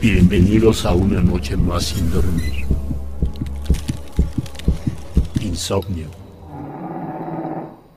Bienvenidos a una noche más sin dormir. Insomnio.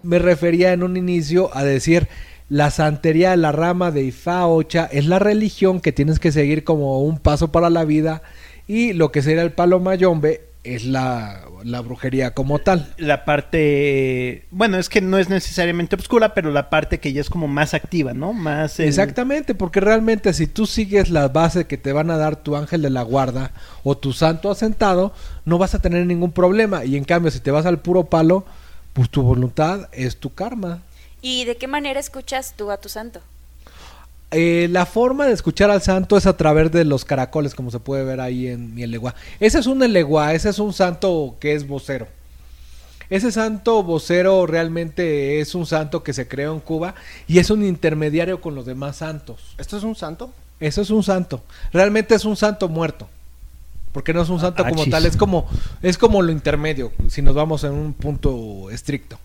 Me refería en un inicio a decir la santería, la rama de Ifá Ocha, es la religión que tienes que seguir como un paso para la vida y lo que sería el palo mayombe es la, la brujería como tal. La parte, bueno, es que no es necesariamente oscura, pero la parte que ya es como más activa, ¿no? Más el- Exactamente, porque realmente si tú sigues las bases que te van a dar tu ángel de la guarda o tu santo asentado, no vas a tener ningún problema. Y en cambio, si te vas al puro palo, pues tu voluntad es tu karma. ¿Y de qué manera escuchas tú a tu santo? Eh, la forma de escuchar al santo es a través de los caracoles, como se puede ver ahí en mi eleguá. Ese es un eleguá, ese es un santo que es vocero. Ese santo vocero realmente es un santo que se creó en Cuba y es un intermediario con los demás santos. ¿Esto es un santo? Eso es un santo. Realmente es un santo muerto. Porque no es un santo Ah, como chis. tal, es como, es como lo intermedio, si nos vamos en un punto estricto.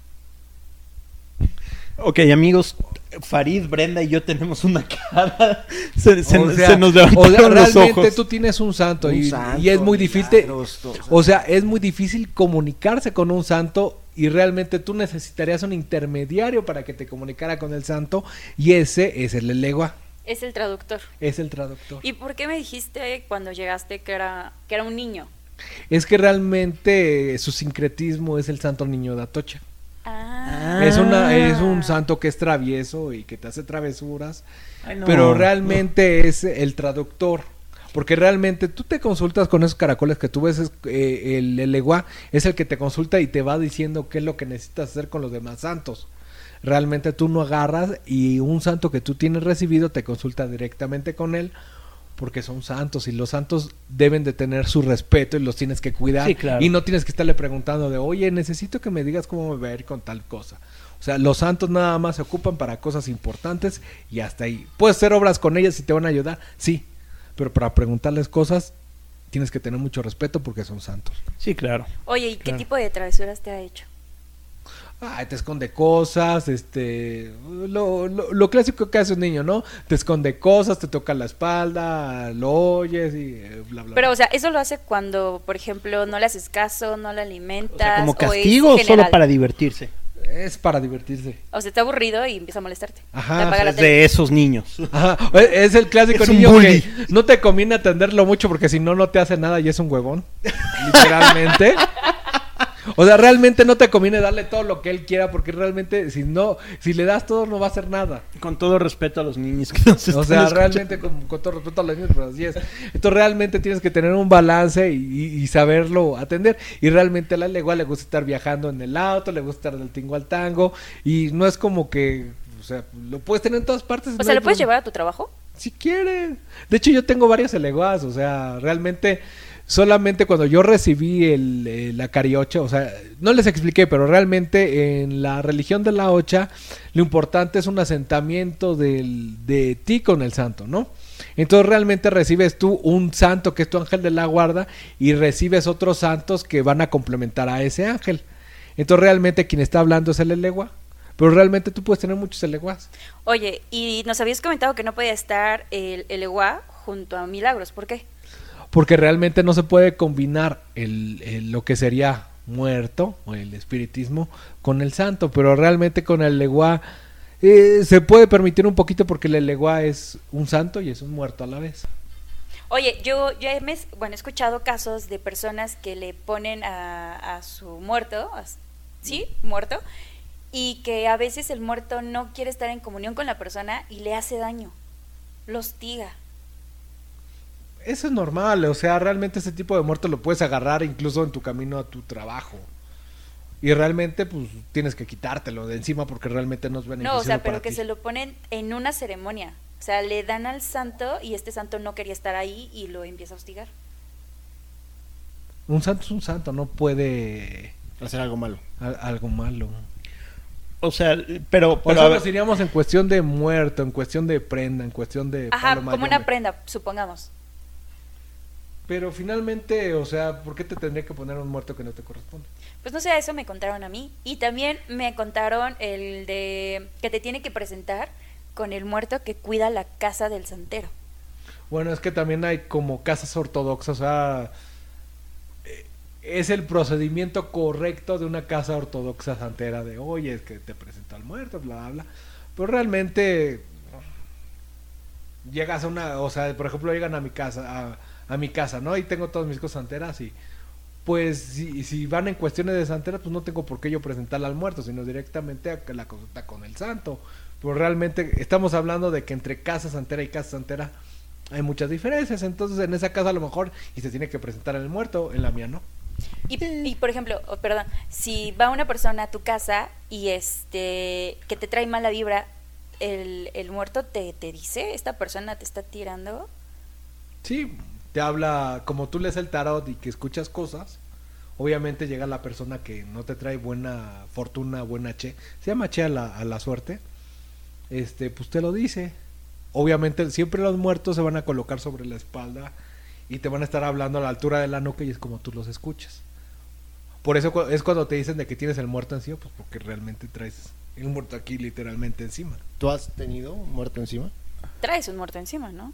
Ok, amigos, Farid, Brenda y yo tenemos una cara. Se, se- O sea, se nos o sea, los ojos. tú tienes un santo, Un y, santo, y es muy difícil. milagros, O sea, es muy difícil comunicarse con un santo y realmente tú necesitarías un intermediario para que te comunicara con el santo y ese es el elegua, Es el traductor. es el traductor. ¿Y por qué me dijiste cuando llegaste que era, que era un niño? Es que realmente su sincretismo es el santo niño de Atocha. Ah. Es, una, es un santo que es travieso y que te hace travesuras, Ay, no. pero realmente es el traductor. Porque realmente tú te consultas con esos caracoles que tú ves, es, eh, el, el elegua es el que te consulta y te va diciendo qué es lo que necesitas hacer con los demás santos. Realmente tú no agarras y un santo que tú tienes recibido te consulta directamente con él porque son santos y los santos deben de tener su respeto y los tienes que cuidar Sí, claro. y no tienes que estarle preguntando de oye necesito que me digas cómo me va a ir con tal cosa o sea los santos nada más se ocupan para cosas importantes y hasta ahí puedes hacer obras con ellas y te van a ayudar sí pero para preguntarles cosas tienes que tener mucho respeto porque son santos Sí, claro. Oye, ¿y qué tipo de travesuras te ha hecho? Ay, te esconde cosas, este, lo, lo, lo clásico que hace un niño, ¿no? Te esconde cosas, te toca la espalda, lo oyes y eh, bla, bla. Pero, bla. o sea, eso lo hace cuando, por ejemplo, no le haces caso, no O alimentas. sea, como o es castigo o solo para divertirse. es para divertirse. O sea, está aburrido y empieza a molestarte. Ajá, Te Es de esos niños. Ajá, es el clásico Es un niño bully. que no te conviene atenderlo mucho porque si no, no te hace nada y es un huevón. Literalmente. O sea, realmente no te conviene darle todo lo que él quiera porque realmente si no, si le das todo no va a hacer nada. Con todo respeto a los niños que nos O están sea, escuchando. realmente con, con todo respeto a los niños, pero así es. Entonces realmente tienes que tener un balance y, y- y saberlo atender. Y realmente a la igual le gusta estar viajando en el auto, le gusta estar del tingo al tango. Y no es como que, o sea, lo puedes tener en todas partes. O no sea, ¿lo puedes problema. llevar a tu trabajo? Si quieren. De hecho, yo tengo varios eleguas, o sea, realmente solamente cuando yo recibí el, eh, la cariocha, o sea, no les expliqué, pero realmente en la religión de la ocha, lo importante es un asentamiento de ti con el santo, ¿no? Entonces realmente recibes tú un santo que es tu ángel de la guarda y recibes otros santos que van a complementar a ese ángel. Entonces realmente quien está hablando es el elegua, pero realmente tú puedes tener muchos eleguas. Oye, y nos habías comentado que no podía estar el, el Eguá junto a Milagros. ¿Por qué? Porque realmente no se puede combinar el, el- lo que sería muerto o el espiritismo con el santo, pero realmente con el legua eh, se puede permitir un poquito porque el legua es un santo y es un muerto a la vez. Oye, yo, yo he, bueno, escuchado casos de personas que le ponen a, a su muerto, ¿sí? Muerto, y que a veces el muerto no quiere estar en comunión con la persona y le hace daño, lo hostiga. Eso es normal, o sea, realmente ese tipo de muerto lo puedes agarrar incluso en tu camino a tu trabajo. Y realmente, pues, tienes que quitártelo de encima porque realmente no es beneficioso No, o sea, pero que ti. se lo ponen en una ceremonia. O sea, le dan al santo y este santo no quería estar ahí y lo empieza a hostigar. Un santo es un santo, no puede Hacer algo malo. a- algo malo. O sea, pero, O pero sea, a ver, nos iríamos en cuestión de muerto, en cuestión de prenda, en cuestión de... Ajá, como una prenda, supongamos. Pero finalmente, o sea, ¿por qué te tendría que poner un muerto que no te corresponde? Pues no sé, eso me contaron a mí. Y también me contaron el de que te tiene que presentar con el muerto que cuida la casa del santero. Bueno, es que también hay como casas ortodoxas, o sea, eh, es el procedimiento correcto de una casa ortodoxa santera de, oye, es que te presenta al muerto, bla, bla, bla. Pero realmente llegas a una, o sea, por ejemplo, llegan a mi casa, a, a mi casa, ¿no? Y tengo todas mis cosas santeras y pues si, si van en cuestiones de santera, pues no tengo por qué yo presentarla al muerto, sino directamente a la consulta con el santo. Pero realmente estamos hablando de que entre casa santera y casa santera hay muchas diferencias. Entonces en esa casa a lo mejor y se tiene que presentar el muerto, en la mía no. Y, y, por ejemplo, oh, perdón, si va una persona a tu casa y este que te trae mala vibra, el, el muerto te, te dice, esta persona te está tirando. Sí, te habla, como tú lees el tarot y que escuchas cosas, obviamente llega la persona que no te trae buena fortuna, buena che, se llama che a la, a la suerte, este, pues te lo dice. Obviamente siempre los muertos se van a colocar sobre la espalda y te van a estar hablando a la altura de la nuca y es como tú los escuchas. Por eso es cuando te dicen de que tienes el muerto encima, pues porque realmente traes el muerto aquí literalmente encima. ¿Tú has tenido un muerto encima? Traes un muerto encima, ¿no?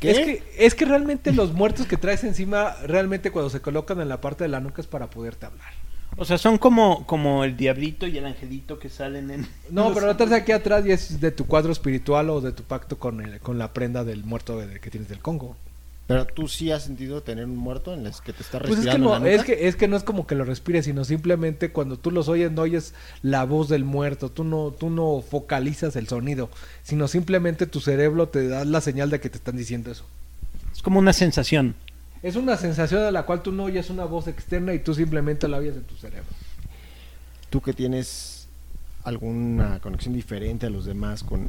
¿Qué? Es que, es que realmente los muertos que traes encima, realmente cuando se colocan en la parte de la nuca es para poderte hablar. O sea, son como, como el diablito y el angelito que salen en... No, pero la traes aquí atrás y es de tu cuadro espiritual o de tu pacto con, el- con la prenda del muerto de- que tienes del Congo. Pero tú sí has sentido tener un muerto en el que te está Pues es que, respirando no, en la nuca? es, que, es que no es como que lo respires, sino simplemente cuando tú los oyes no oyes la voz del muerto, tú no, tú no focalizas el sonido, sino simplemente tu cerebro te da la señal de que te están diciendo eso. Es como una sensación. Es una sensación de la cual tú no oyes una voz externa y tú simplemente la oyes en tu cerebro. Tú que tienes alguna conexión diferente a los demás con,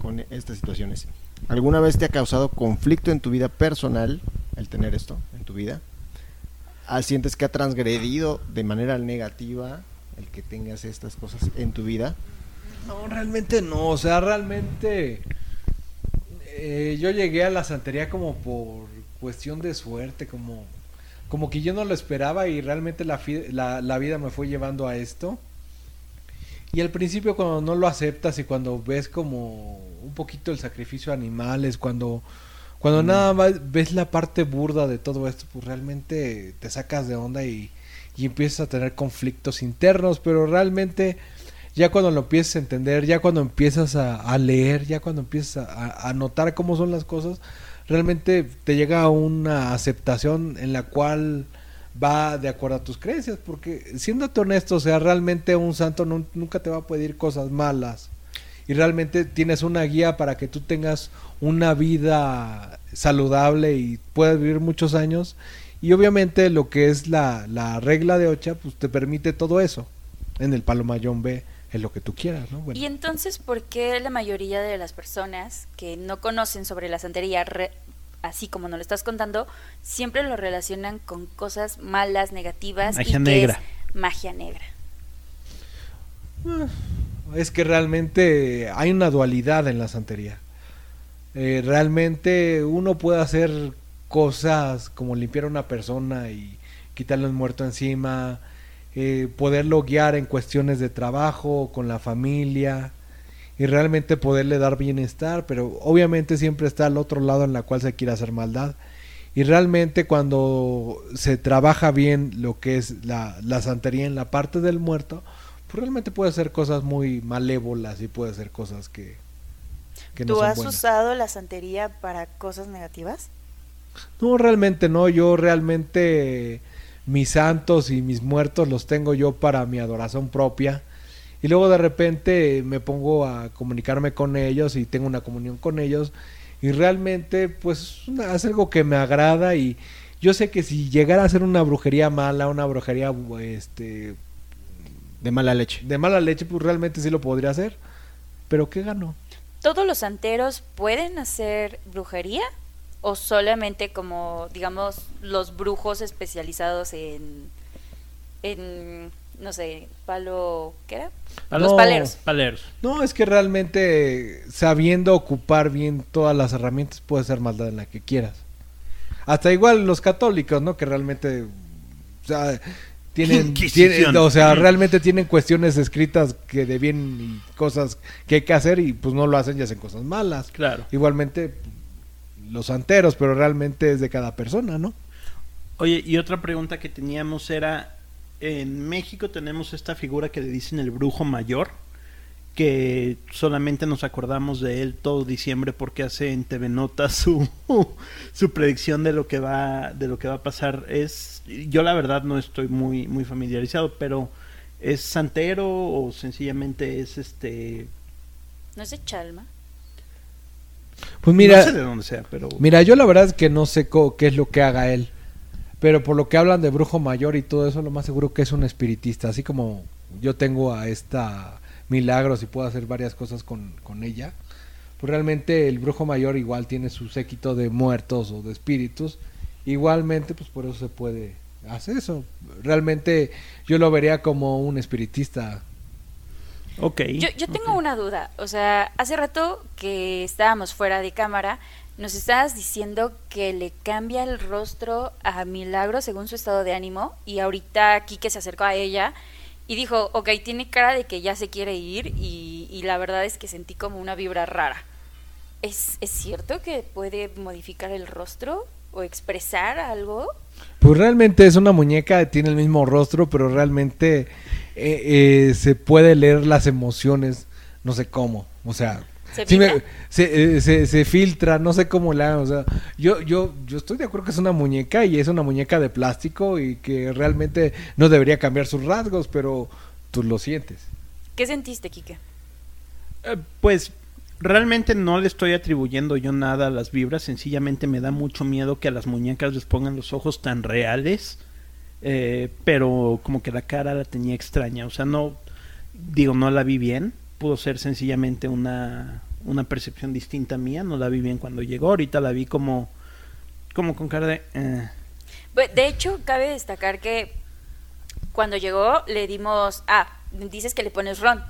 con estas situaciones. ¿Alguna vez te ha causado conflicto en tu vida personal el tener esto en tu vida? Ah, ¿Sientes que ha transgredido de manera negativa el que tengas estas cosas en tu vida? No, realmente no, o sea, realmente eh, yo llegué a la santería como por cuestión de suerte, como, como que yo no lo esperaba y realmente la, la, la vida me fue llevando a esto. Y al principio cuando no lo aceptas y cuando ves como poquito el sacrificio de animales, cuando, cuando nada más ves la parte burda de todo esto, pues realmente te sacas de onda y, y empiezas a tener conflictos internos, pero realmente ya cuando lo empiezas a entender, ya cuando empiezas a, a leer, ya cuando empiezas a, a- a notar cómo son las cosas, realmente te llega una aceptación en la cual va de acuerdo a tus creencias, porque siéndote honesto, o sea, realmente un santo nun- nunca te va a pedir cosas malas y realmente tienes una guía para que tú tengas una vida saludable y puedas vivir muchos años y obviamente lo que es la, la regla de Ocha pues te permite todo eso en el Palomayón B es lo que tú quieras, ¿no? Bueno, Y entonces, ¿por qué la mayoría de las personas que no conocen sobre la santería, re- así como nos lo estás contando, siempre lo relacionan con cosas malas, negativas Magia y que negra. es magia negra? Es que realmente hay una dualidad en la santería. Eh, realmente uno puede hacer cosas como limpiar a una persona y quitarle un muerto encima, eh, poderlo guiar en cuestiones de trabajo, con la familia y realmente poderle dar bienestar, pero obviamente siempre está al otro lado en la cual se quiere hacer maldad. Y realmente cuando se trabaja bien lo que es la, la santería en la parte del muerto, pues realmente puede hacer cosas muy malévolas y puede hacer cosas que, que no ¿Tú son has buenas. usado la santería para cosas negativas? No, realmente no. Yo realmente mis santos y mis muertos los tengo yo para mi adoración propia. Y luego de repente me pongo a comunicarme con ellos y tengo una comunión con ellos. Y realmente pues es algo que me agrada y yo sé que si llegara a ser una brujería mala, una brujería este, De mala leche. de mala leche, pues realmente sí lo podría hacer. Pero ¿qué ganó? ¿Todos los santeros pueden hacer brujería? ¿O solamente como, digamos, los brujos especializados en, en no sé, palo, ¿qué era? Los No. paleros. Paleros. No, es que realmente sabiendo ocupar bien todas las herramientas puede ser maldad en la que quieras. Hasta igual los católicos, ¿no? Que realmente, o sea, tienen, o sea, realmente tienen cuestiones escritas que de bien y cosas que hay que hacer y pues no lo hacen y hacen cosas malas. Claro. Igualmente los santeros, pero realmente es de cada persona, ¿no? Oye, y otra pregunta que teníamos era, en México tenemos esta figura que le dicen el brujo mayor, que solamente nos acordamos de él todo diciembre porque hace en TV Notas su, su predicción de lo que va de lo que va a pasar es yo la verdad no estoy muy muy familiarizado pero es santero o sencillamente es este ¿No es de Chalma? Pues mira, no sé de dónde sea pero mira, yo la verdad es que no sé qué es lo que haga él. Pero por lo que hablan de brujo mayor y todo eso, lo más seguro que es un espiritista. Así como yo tengo a esta Milagros y puedo hacer varias cosas con, con ella. Pues realmente el brujo mayor igual tiene su séquito de muertos o de espíritus. Igualmente, pues por eso se puede hacer eso. Realmente yo lo vería como un espiritista. ok Yo, yo tengo una duda. O sea, hace rato que estábamos fuera de cámara, nos estabas diciendo que le cambia el rostro a Milagro según su estado de ánimo. Y ahorita aquí que se acercó a ella y dijo, ok, tiene cara de que ya se quiere ir. Y, la verdad es que sentí como una vibra rara. ¿Es, ¿Es cierto que puede modificar el rostro o expresar algo? Pues realmente es una muñeca, tiene el mismo rostro, pero realmente eh, eh, se puede leer las emociones, no sé cómo, o sea, ¿Se sí me- filtra? se, eh, se- se filtra, no sé cómo la, o sea, yo, yo, yo estoy de acuerdo que es una muñeca y es una muñeca de plástico y que realmente no debería cambiar sus rasgos, pero tú lo sientes. ¿Qué sentiste, Kike? Eh, pues realmente no le estoy atribuyendo yo nada a las vibras, sencillamente me da mucho miedo que a las muñecas les pongan los ojos tan reales, eh, pero como que la cara la tenía extraña, o sea, no, digo, no la vi bien, pudo ser sencillamente una, una percepción distinta mía, no la vi bien cuando llegó, ahorita la vi como, como con cara de... eh. De hecho, cabe destacar que cuando llegó le dimos, ah, dices que le pones ron.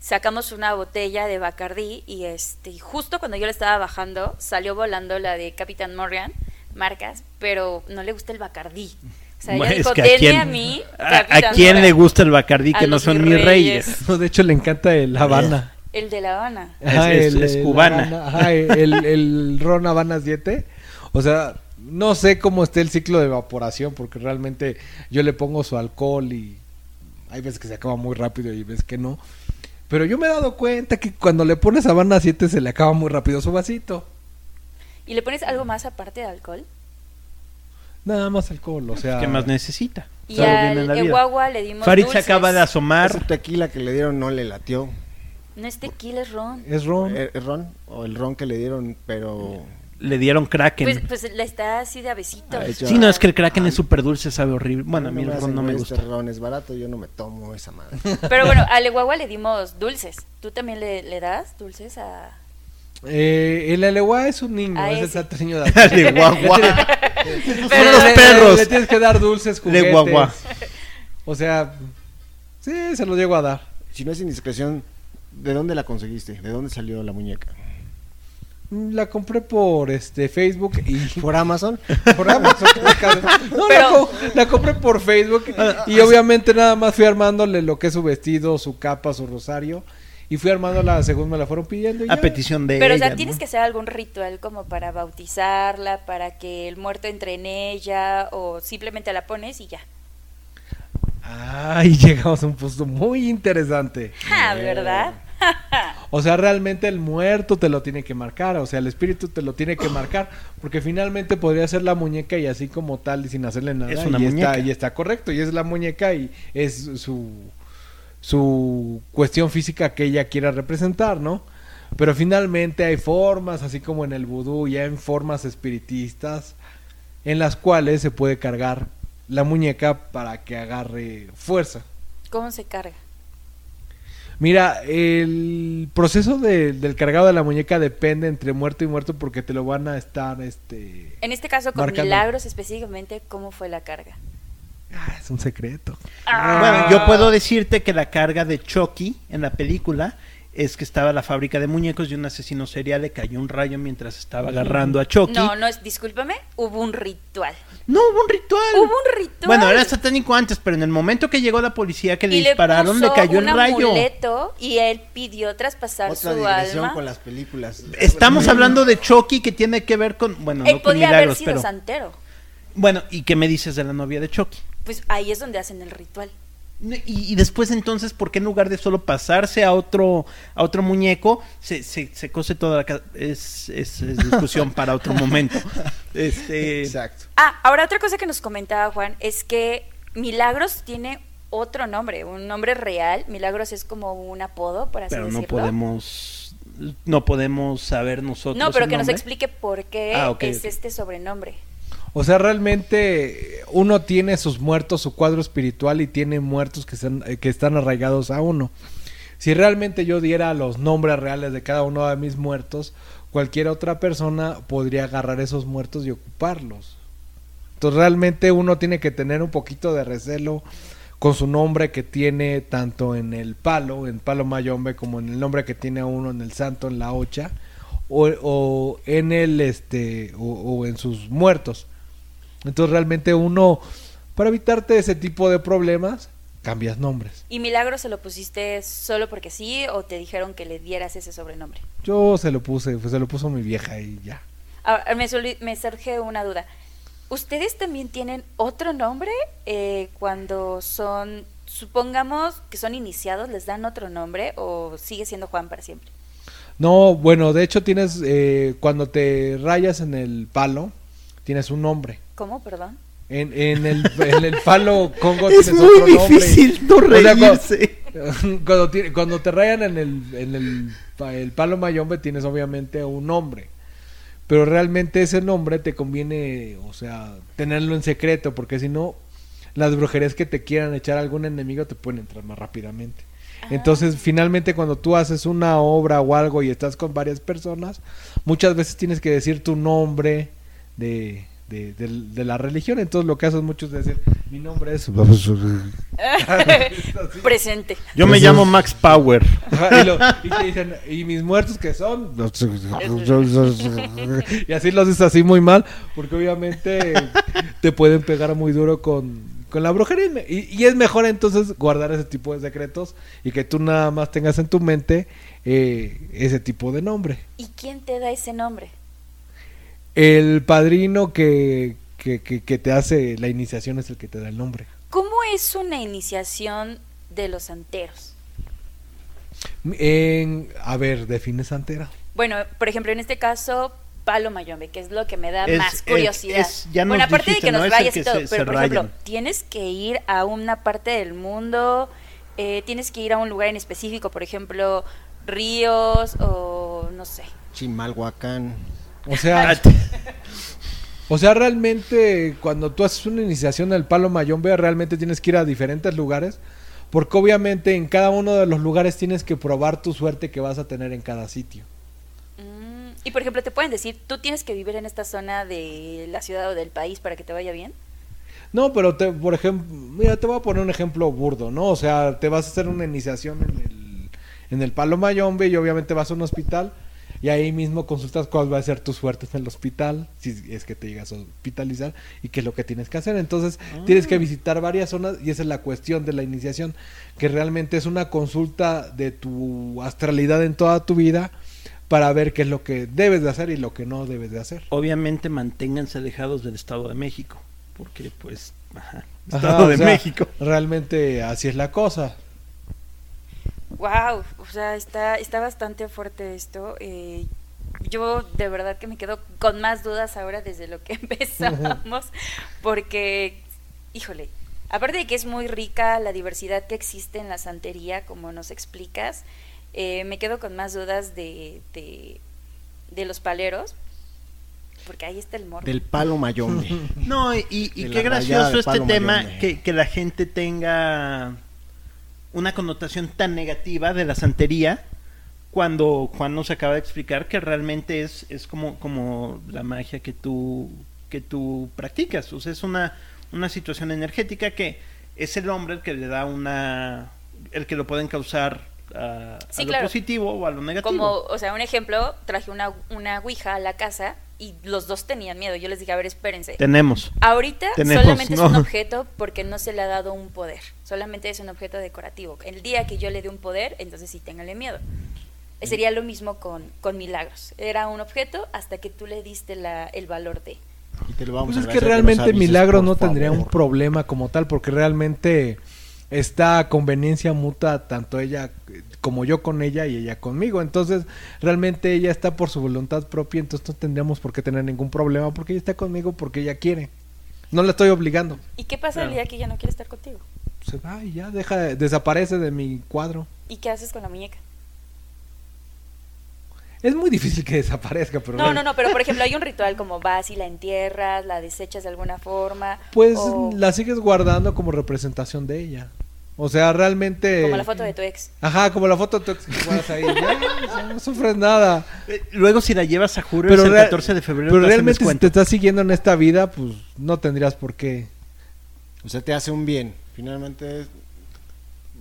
Sacamos una botella de Bacardí y este, justo cuando yo le estaba bajando salió volando la de Capitán Morgan, marcas, pero no le gusta el Bacardí. O sea, ella Bueno, es dijo, que a quién- a mí. a- Capitán ¿A quién le Morgan". gusta el Bacardí que no son mis reyes? reyes. No, de hecho le encanta el Habana. El de La Habana. Es- es- es cubana. Habana, ajá, el, el ron Habana 7. O sea, no sé cómo esté el ciclo de evaporación, porque realmente yo le pongo su alcohol y hay veces que se acaba muy rápido y veces que no. Pero yo me he dado cuenta que cuando le pones Habana 7 se le acaba muy rápido su vasito. ¿Y le pones algo más aparte de alcohol? Nada más alcohol, o sea. ¿Qué más necesita? Y al. Eguagua le dimos Farid se dulces. acaba de asomar. Ese tequila que le dieron no le latió. No es tequila, es ron. Es ron. ¿El el ron? O el ron que le dieron, pero... Le dieron Kraken. Pues, pues la está así de abecitos. Ay, sí, no, es que el Kraken es súper dulce, sabe horrible. Bueno, a mí el ron no me gusta. Este ron es barato, yo no me tomo esa madre. Pero bueno, al Eguagua le dimos dulces. ¿Tú también le, le das dulces a...? Eh, el Alewa es un niño, Ah, es ese. el niño de guagua. Pero los perros. Le, tienes que dar dulces, juguetes. guagua. O sea, sí, se los llego a dar. Si no es indiscreción, ¿de dónde la conseguiste? ¿De dónde salió la muñeca? Mm, La compré por este Facebook y ¿Por Amazon? por Amazon. No, la, Pero- co- la compré por Facebook y obviamente nada más fui armándole lo que es su vestido, su capa, su rosario y fui armándola según me la fueron pidiendo. y A ya. petición de Pero o ella, sea, tienes ¿no? que hacer algún ritual como para bautizarla, para que el muerto entre en ella, o simplemente la pones y ya. Ay, llegamos a un punto muy interesante. Ah, ¿verdad? O sea, realmente el muerto te lo tiene que marcar, o sea, el espíritu te lo tiene que marcar, porque finalmente podría ser la muñeca y así como tal y sin hacerle nada. Es una y muñeca. Está, y está correcto, y es la muñeca y es su, su cuestión física que ella quiera representar, ¿no? Pero finalmente hay formas, así como en el vudú, ya en formas espiritistas, en las cuales se puede cargar la muñeca para que agarre fuerza. ¿Cómo se carga? Mira, el proceso de- del cargado de la muñeca depende entre muerto y muerto porque te lo van a estar, este... En este caso, con Marcando. Milagros específicamente, ¿cómo fue la carga? Ah, es un secreto. Bueno, yo puedo decirte que la carga de Chucky en la película es que estaba la fábrica de muñecos y un asesino serial le cayó un rayo mientras estaba agarrando a Chucky. No, no es, discúlpame, hubo un ritual. No, hubo un ritual. Hubo un ritual. Bueno, era satánico antes, pero en el momento que llegó la policía que le y dispararon, le, puso cayó un el rayo. amuleto y él pidió traspasar Otra su alma. con las películas. Estamos hablando de Chucky que tiene que ver con, bueno, Él no con podía haber milagros, sido pero santero. bueno, ¿y qué me dices de la novia de Chucky? Pues ahí es donde hacen el ritual. Y, y después entonces, ¿por qué en lugar de solo pasarse a otro a otro muñeco, se, se, se cose toda la casa? Es, es, es discusión para otro momento. Este, Exacto. Ah, ahora otra cosa que nos comentaba Juan es que Milagros tiene otro nombre, un nombre real. Milagros es como un apodo, por así pero no decirlo. podemos no podemos saber nosotros No, pero que nos explique por qué Ah, es este sobrenombre. O sea, realmente uno tiene sus muertos, su cuadro espiritual y tiene muertos que están, arraigados a uno. Si realmente yo diera los nombres reales de cada uno de mis muertos, cualquier otra persona podría agarrar esos muertos y ocuparlos. Entonces realmente uno tiene que tener un poquito de recelo con su nombre que tiene tanto en el palo, en palo mayombe, como en el nombre que tiene uno en el santo, en la ocha, o, en el este, o en sus muertos. Entonces realmente uno, para evitarte ese tipo de problemas, cambias nombres. ¿Y Milagros se lo pusiste solo porque sí o te dijeron que le dieras ese sobrenombre? Yo se lo puse, pues se lo puso mi vieja y ya. Ahora, me, me surge una duda. ¿Ustedes también tienen otro nombre eh, cuando son, supongamos que son iniciados, les dan otro nombre o sigue siendo Juan para siempre? No, bueno, de hecho tienes, eh, cuando te rayas en el palo, tienes un nombre. ¿Cómo, perdón? En, en, el, en el palo Congo Es tienes muy otro nombre. difícil no O sea, cuando- reírse. cuando, cuando te rayan en el, en el, pa- el palo mayombe tienes obviamente un nombre. Pero realmente ese nombre te conviene, o sea, tenerlo en secreto, porque si no, las brujerías que te quieran echar a algún enemigo te pueden entrar más rápidamente. Entonces, finalmente, cuando tú haces una obra o algo y estás con varias personas, muchas veces tienes que decir tu nombre de, de, de- de la religión. Entonces, lo que haces mucho es decir, mi nombre es... Presente. Yo me llamo Max Power. Ajá, y, lo- y te dicen, ¿y mis muertos que son? y así los dices así muy mal, porque obviamente te pueden pegar muy duro con, con la brujería. Y es mejor entonces guardar ese tipo de secretos y que tú nada más tengas en tu mente eh, ese tipo de nombre. ¿Y quién te da ese nombre? El padrino que, que, que- que te hace la iniciación es el que te da el nombre. ¿Cómo es una iniciación de los santeros? En, a ver, define santera. Bueno, por ejemplo, en este caso, Palo Mayombe, que es lo que me da Es- más curiosidad. es- ya bueno, aparte dijiste, de que ¿no? nos que y todo, se- pero se por ejemplo, tienes que ir a una parte del mundo, eh, tienes que ir a un lugar en específico, por ejemplo, ríos o no sé. Chimalhuacán. O sea, O sea, realmente cuando tú haces una iniciación del palo mayombe, realmente tienes que ir a diferentes lugares, porque obviamente en cada uno de los lugares tienes que probar tu suerte que vas a tener en cada sitio. Mm, y por ejemplo, te pueden decir, tú tienes que vivir en esta zona de la ciudad o del país para que te vaya bien. No, pero te, por ejemplo, mira, te voy a poner un ejemplo burdo, ¿no? O sea, te vas a hacer una iniciación en el, en el palo mayombe y obviamente vas a un hospital y ahí mismo consultas cuál va a ser tu suerte en el hospital, si es que te llegas a hospitalizar y qué es lo que tienes que hacer. Entonces, tienes que visitar varias zonas y esa es la cuestión de la iniciación, que realmente es una consulta de tu astralidad en toda tu vida para ver qué es lo que debes de hacer y lo que no debes de hacer. Obviamente manténganse alejados del Estado de México, porque pues, ajá, Ajá, Estado o de sea, México. Realmente así es la cosa. Wow, o sea, está, está bastante fuerte esto. eh, yo de verdad que me quedo con más dudas ahora desde lo que empezamos, porque, híjole, aparte de que es muy rica la diversidad que existe en la santería, como nos explicas, eh, me quedo con más dudas de, de, de los paleros, porque ahí está el morbo. Del palo mayombe. No, y, y- qué gracioso este tema que, que la gente tenga una connotación tan negativa de la santería cuando Juan nos acaba de explicar que realmente es, es como, como la magia que tú, que tú practicas. O sea, es una, una situación energética que es el hombre el que le da una... el que lo pueden causar a, a lo claro. positivo o a lo negativo. Como, o sea, un ejemplo, traje una, una ouija a la casa y los dos tenían miedo. Yo les dije, a ver, espérense. Tenemos. Ahorita Tenemos, solamente ¿no? es un objeto porque no se le ha dado un poder. Solamente es un objeto decorativo. El día que yo le dé un poder, entonces sí ténganle miedo. Sería lo mismo con, con milagros. Era un objeto hasta que tú le diste la, el valor de. Y te lo vamos Pues a es que realmente Milagros no tendría un problema como tal, porque realmente está conveniencia mutua tanto ella como yo con ella y ella conmigo. Entonces, realmente ella está por su voluntad propia, entonces no tendríamos por qué tener ningún problema porque ella está conmigo porque ella quiere. No la estoy obligando. ¿Y qué pasa el Claro. día que ella no quiere estar contigo? Se va y ya deja, desaparece de mi cuadro. ¿Y qué haces con la muñeca? Es muy difícil que desaparezca, pero No, no, no, pero por ejemplo hay un ritual como vas y la entierras, la desechas de alguna forma. Pues o la sigues guardando como representación de ella. O sea, realmente Como la foto de tu ex. Ajá, como la foto de tu ex que guardas ahí. Ya, no sufres nada. Eh, Luego, si la llevas a Juro, Pero el rea- 14 de febrero. Pero realmente si te estás siguiendo en esta vida, pues no tendrías por qué. O sea, te hace un bien. Finalmente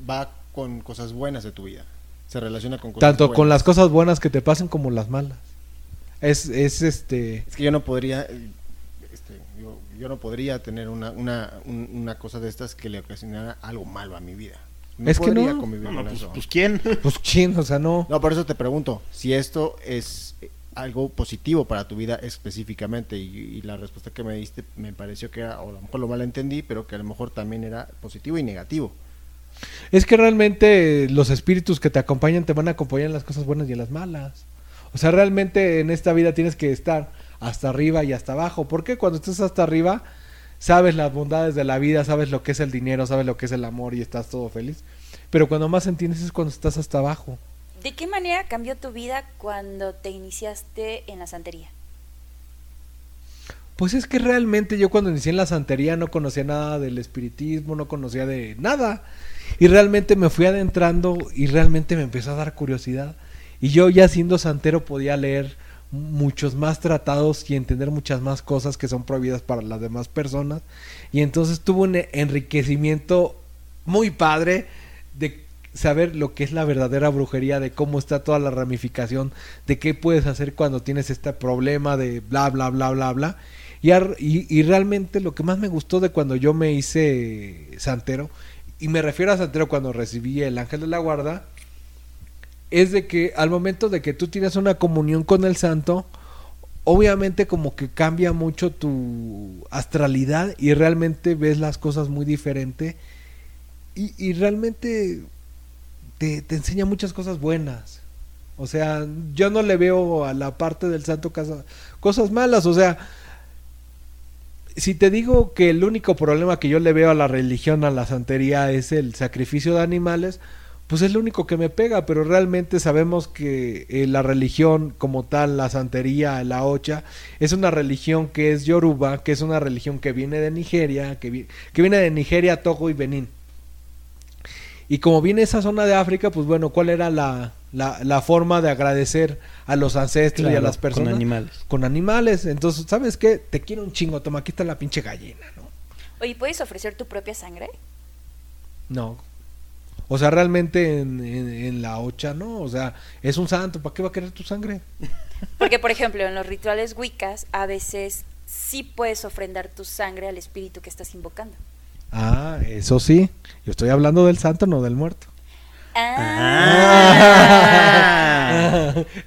va con cosas buenas de tu vida. Se relaciona con cosas Tanto con las cosas buenas que te pasen como las malas. Es, es este... Es que yo no podría, eh, este, yo, yo no podría tener una, una, un- una cosa de estas que le ocasionara algo malo a mi vida. No Es que podría no. convivir No, no, con pues, eso. pues, ¿quién? Pues chin, o sea, no. No, por eso te pregunto, si esto es eh, algo positivo para tu vida específicamente y, y la respuesta que me diste me pareció que era, o a lo mejor lo malentendí, pero que a lo mejor también era positivo y negativo. Es que realmente los espíritus que te acompañan te van a acompañar en las cosas buenas y en las malas. O sea, realmente en esta vida tienes que estar hasta arriba y hasta abajo. Porque cuando estás hasta arriba, sabes las bondades de la vida, sabes lo que es el dinero, sabes lo que es el amor y estás todo feliz. Pero cuando más entiendes es cuando estás hasta abajo. ¿De qué manera cambió tu vida cuando te iniciaste en la santería? Pues es que realmente yo cuando inicié en la santería no conocía nada del espiritismo, no conocía de nada. Y realmente me fui adentrando y realmente me empezó a dar curiosidad. Y yo ya siendo santero podía leer muchos más tratados y entender muchas más cosas que son prohibidas para las demás personas. Y entonces tuve un enriquecimiento muy padre de saber lo que es la verdadera brujería, de cómo está toda la ramificación, de qué puedes hacer cuando tienes este problema de bla, bla, bla, bla, bla. Y, y realmente lo que más me gustó de cuando yo me hice santero, y me refiero a santero cuando recibí el ángel de la guarda, es de que al momento de que tú tienes una comunión con el santo, obviamente como que cambia mucho tu astralidad y realmente ves las cosas muy diferente y, y realmente te, te enseña muchas cosas buenas. O sea, yo no le veo a la parte del santo casa- cosas malas. O sea, si te digo que el único problema que yo le veo a la religión, a la santería, es el sacrificio de animales, pues es lo único que me pega, pero realmente sabemos que eh, la religión como tal, la santería, la ocha, es una religión que es yoruba, que es una religión que viene de Nigeria, que, vi- que viene de Nigeria, Togo y Benín. Y como viene esa zona de África, pues bueno, ¿cuál era la, la, la forma de agradecer a los ancestros y a las personas? Con animales. Con animales. Entonces, ¿sabes qué? Te quiero un chingo, toma, aquí está la pinche gallina, ¿no? Oye, ¿puedes ofrecer tu propia sangre? No. O sea, realmente en, en- en la ocha, ¿no? O sea, es un santo, ¿para qué va a querer tu sangre? Porque, por ejemplo, en los rituales wiccas, a veces sí puedes ofrendar tu sangre al espíritu que estás invocando. Ah, eso sí. Yo estoy hablando del santo, no del muerto. Ah.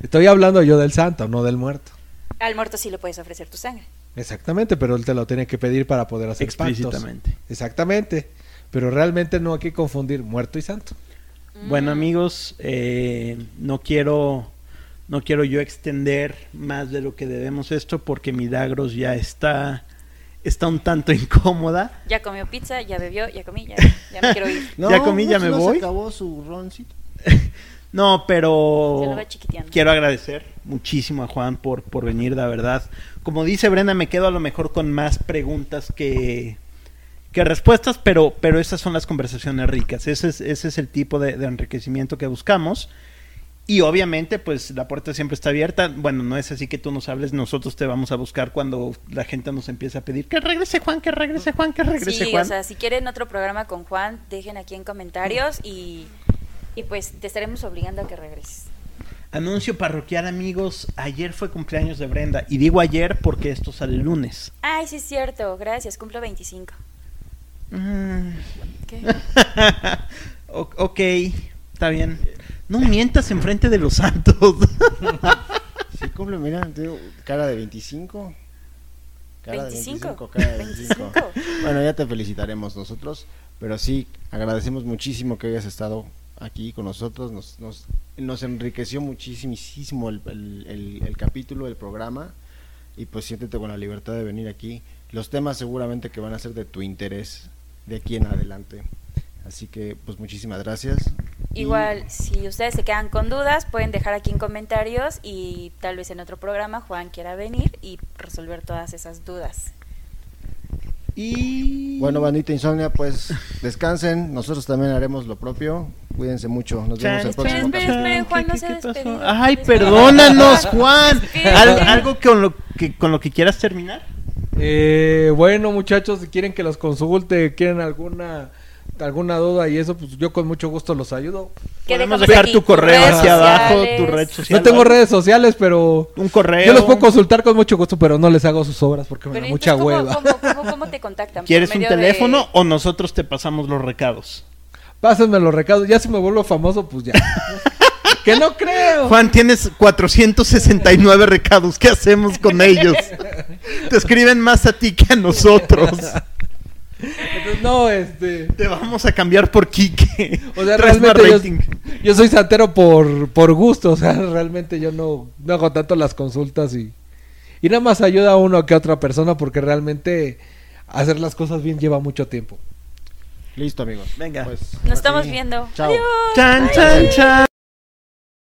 estoy hablando yo del santo, no del muerto. Al muerto sí le puedes ofrecer tu sangre. Exactamente, pero él te lo tiene que pedir para poder hacer pactos. Explícitamente. Exactamente. Pero realmente no hay que confundir muerto y santo. Bueno amigos, eh, no quiero no quiero yo extender más de lo que debemos esto porque Milagros ya está está un tanto incómoda. Ya comió pizza, ya bebió, ya comí, ya, ya me quiero ir. Ya comí, ya me no se voy. acabó su roncito. No, pero quiero agradecer muchísimo a Juan por, por venir, la verdad. Como dice Brenda, me quedo a lo mejor con más preguntas que, que respuestas, pero, pero esas son las conversaciones ricas. Ese es, ese es el tipo de, de enriquecimiento que buscamos. Y obviamente, pues la puerta siempre está abierta. Bueno, no es así que tú nos hables, nosotros te vamos a buscar cuando la gente nos empieza a pedir que regrese Juan, que regrese Juan, que regrese Sí, Juan. o sea, si quieren otro programa con Juan, dejen aquí en comentarios y Y pues te estaremos obligando a que regreses. Anuncio parroquial, amigos. Ayer fue cumpleaños de Brenda. Y digo ayer porque esto sale el lunes. Ay, sí es cierto. Gracias. Cumplo 25. Mm. Ok, está bien. No mientas enfrente de los santos. Sí, cumple, mira, cara de 25. Cara de 25. 25, cara de 25. 25. Bueno, ya te felicitaremos nosotros, pero sí, agradecemos muchísimo que hayas estado aquí con nosotros, nos, nos, nos enriqueció muchísimo el, el- el- el capítulo, el programa, y pues siéntete con la libertad de venir aquí. Los temas seguramente que van a ser de tu interés de aquí en adelante. Así que, pues muchísimas gracias. Y- Igual, si ustedes se quedan con dudas, pueden dejar aquí en comentarios y tal vez en otro programa Juan quiera venir y resolver todas esas dudas. y. Bueno, bandita insomnia, pues descansen. Nosotros también haremos lo propio. Cuídense mucho. Nos vemos el próximo Esperen, esperen. Juan, ¿Qué- no qué- se ha qué pasó? despedido. Ay, perdónanos, Juan. Despídete. ¿Al- ¿Algo con lo que, con lo que quieras terminar? Eh, bueno, muchachos, si quieren que los consulte, quieren alguna alguna duda y eso, pues yo con mucho gusto los ayudo. ¿Qué Podemos dejar aquí? tu correo Redes hacia abajo, tu red social. No tengo redes sociales, pero Un correo. yo los puedo consultar con mucho gusto, pero no les hago sus obras porque me da ¿y mucha hueva. ¿cómo, cómo, cómo, cómo te contactan? ¿Por ¿Quieres un de- teléfono o nosotros te pasamos los recados? Pásenme los recados, ya si me vuelvo famoso, pues ya. que no creo. Juan, tienes 469 recados. ¿Qué hacemos con ellos? Te escriben más a ti que a nosotros. Entonces, no, este, Te vamos a cambiar por Kike. o sea, realmente yo, yo soy santero por, por gusto, o sea, realmente yo no, no hago tanto las consultas y, y nada más ayuda a uno que a otra persona porque realmente hacer las cosas bien lleva mucho tiempo. Listo, amigos. Venga. Pues, Nos estamos viendo. Chao. Adiós. Chan, chan, chan.